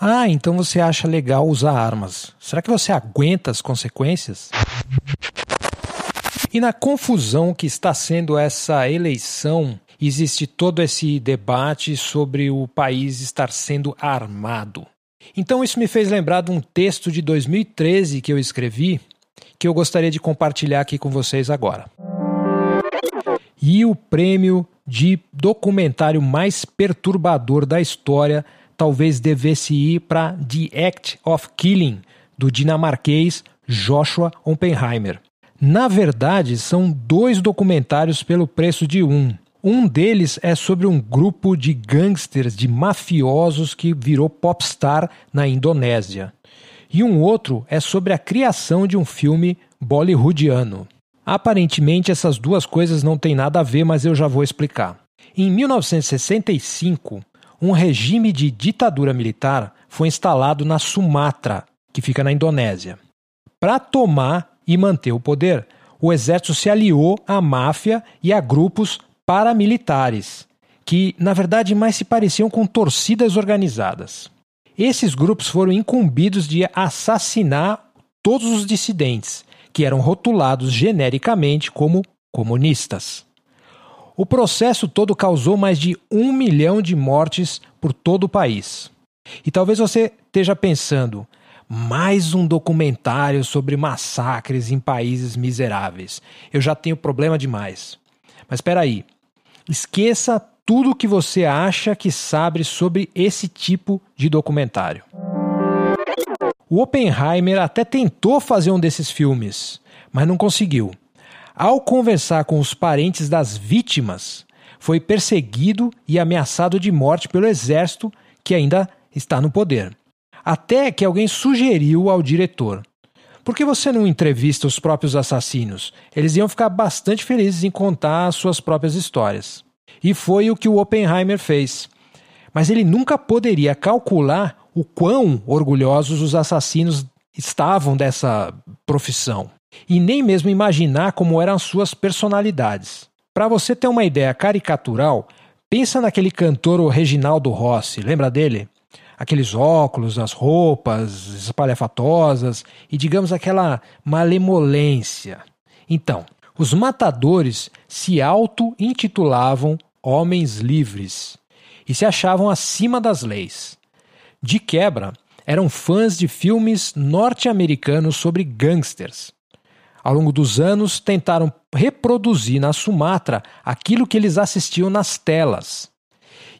Ah, então você acha legal usar armas. Será que você aguenta as consequências? E na confusão que está sendo essa eleição, existe todo esse debate sobre o país estar sendo armado. Então isso me fez lembrar de um texto de 2013 que eu escrevi, que eu gostaria de compartilhar aqui com vocês agora. E o prêmio de documentário mais perturbador da história talvez devesse ir para The Act of Killing, do dinamarquês Joshua Oppenheimer. Na verdade, são dois documentários pelo preço de um. Um deles é sobre um grupo de gangsters, de mafiosos que virou popstar na Indonésia. E um outro é sobre a criação de um filme bollywoodiano. Aparentemente, essas duas coisas não têm nada a ver, mas eu já vou explicar. Em 1965, um regime de ditadura militar foi instalado na Sumatra, que fica na Indonésia. Para tomar e manter o poder, o exército se aliou à máfia e a grupos paramilitares, que na verdade mais se pareciam com torcidas organizadas. Esses grupos foram incumbidos de assassinar todos os dissidentes, que eram rotulados genericamente como comunistas. O processo todo causou mais de um milhão de mortes por todo o país. E talvez você esteja pensando, mais um documentário sobre massacres em países miseráveis. Eu já tenho problema demais. Mas espera aí. Esqueça tudo o que você acha que sabe sobre esse tipo de documentário. O Oppenheimer até tentou fazer um desses filmes, mas não conseguiu. Ao conversar com os parentes das vítimas, foi perseguido e ameaçado de morte pelo exército que ainda está no poder. Até que alguém sugeriu ao diretor: por que você não entrevista os próprios assassinos? Eles iam ficar bastante felizes em contar as suas próprias histórias. E foi o que o Oppenheimer fez. Mas ele nunca poderia calcular o quão orgulhosos os assassinos estavam dessa profissão e nem mesmo imaginar como eram suas personalidades. Para você ter uma ideia caricatural, pensa naquele cantor Reginaldo Rossi, lembra dele? Aqueles óculos, as roupas espalhafatosas e, digamos, aquela malemolência. Então, os matadores se auto-intitulavam homens livres e se achavam acima das leis. De quebra, eram fãs de filmes norte-americanos sobre gangsters ao longo dos anos, tentaram reproduzir na Sumatra aquilo que eles assistiam nas telas.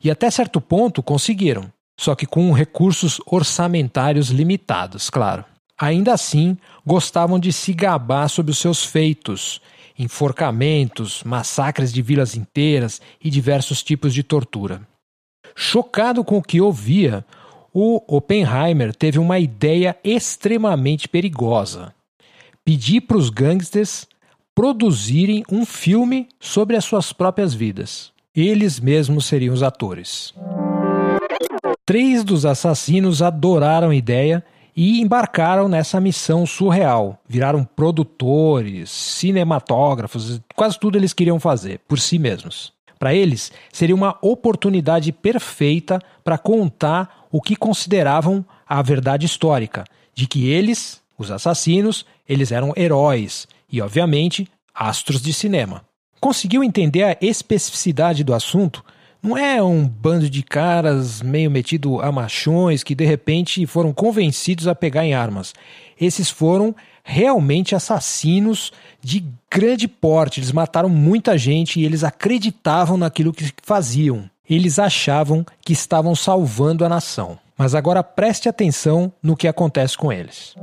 E até certo ponto conseguiram, só que com recursos orçamentários limitados, claro. Ainda assim, gostavam de se gabar sobre os seus feitos, enforcamentos, massacres de vilas inteiras e diversos tipos de tortura. Chocado com o que ouvia, o Oppenheimer teve uma ideia extremamente perigosa pedir para os gangsters produzirem um filme sobre as suas próprias vidas. Eles mesmos seriam os atores. Três dos assassinos adoraram a ideia e embarcaram nessa missão surreal. Viraram produtores, cinematógrafos, quase tudo eles queriam fazer por si mesmos. Para eles, seria uma oportunidade perfeita para contar o que consideravam a verdade histórica, de que eles, os assassinos, eles eram heróis e, obviamente, astros de cinema. Conseguiu entender a especificidade do assunto? Não é um bando de caras meio metido a machões que de repente foram convencidos a pegar em armas. Esses foram realmente assassinos de grande porte. Eles mataram muita gente e eles acreditavam naquilo que faziam. Eles achavam que estavam salvando a nação. Mas agora preste atenção no que acontece com eles.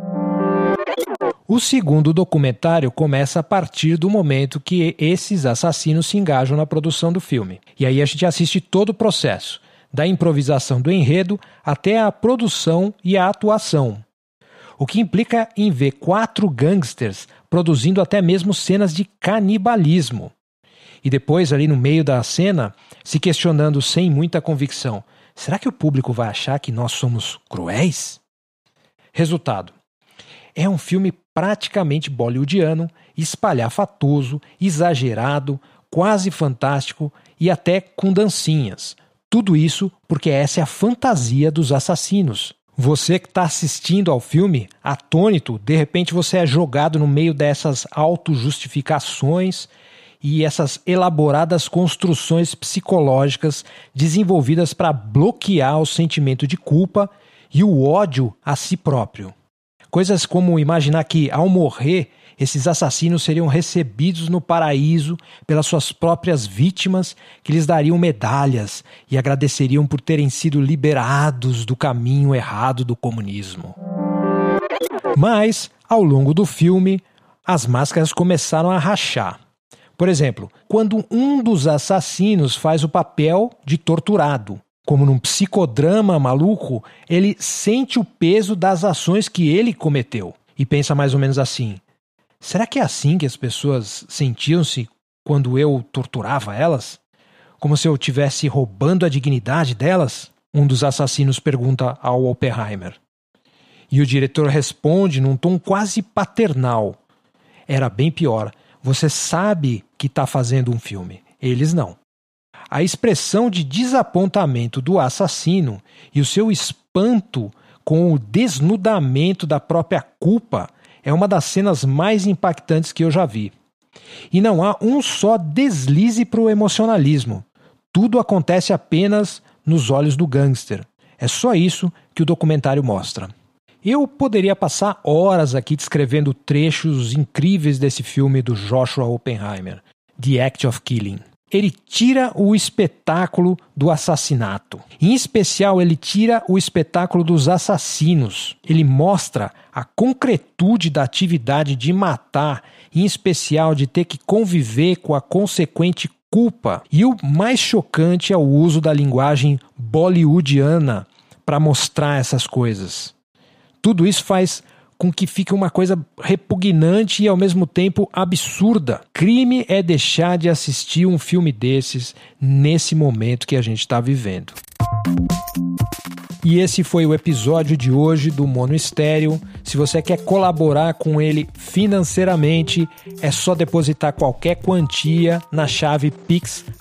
O segundo documentário começa a partir do momento que esses assassinos se engajam na produção do filme. E aí a gente assiste todo o processo, da improvisação do enredo até a produção e a atuação. O que implica em ver quatro gangsters produzindo até mesmo cenas de canibalismo. E depois, ali no meio da cena, se questionando sem muita convicção: será que o público vai achar que nós somos cruéis? Resultado: é um filme praticamente bollywoodiano, espalhafatoso, exagerado, quase fantástico e até com dancinhas. Tudo isso porque essa é a fantasia dos assassinos. Você que está assistindo ao filme, atônito, de repente você é jogado no meio dessas autojustificações e essas elaboradas construções psicológicas desenvolvidas para bloquear o sentimento de culpa e o ódio a si próprio. Coisas como imaginar que, ao morrer, esses assassinos seriam recebidos no paraíso pelas suas próprias vítimas, que lhes dariam medalhas e agradeceriam por terem sido liberados do caminho errado do comunismo. Mas, ao longo do filme, as máscaras começaram a rachar. Por exemplo, quando um dos assassinos faz o papel de torturado, como num psicodrama maluco, ele sente o peso das ações que ele cometeu e pensa mais ou menos assim: será que é assim que as pessoas sentiam-se quando eu torturava elas? Como se eu estivesse roubando a dignidade delas? Um dos assassinos pergunta ao Oppenheimer. E o diretor responde num tom quase paternal: Era bem pior. Você sabe que está fazendo um filme. Eles não. A expressão de desapontamento do assassino e o seu espanto com o desnudamento da própria culpa é uma das cenas mais impactantes que eu já vi. E não há um só deslize para o emocionalismo. Tudo acontece apenas nos olhos do gangster. É só isso que o documentário mostra. Eu poderia passar horas aqui descrevendo trechos incríveis desse filme do Joshua Oppenheimer, The Act of Killing ele tira o espetáculo do assassinato. Em especial, ele tira o espetáculo dos assassinos. Ele mostra a concretude da atividade de matar, em especial de ter que conviver com a consequente culpa. E o mais chocante é o uso da linguagem bollywoodiana para mostrar essas coisas. Tudo isso faz com que fique uma coisa repugnante e ao mesmo tempo absurda. Crime é deixar de assistir um filme desses nesse momento que a gente está vivendo. E esse foi o episódio de hoje do Mono Estéreo. Se você quer colaborar com ele financeiramente, é só depositar qualquer quantia na chave pix@eduf.me.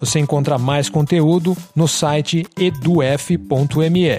Você encontra mais conteúdo no site eduf.me.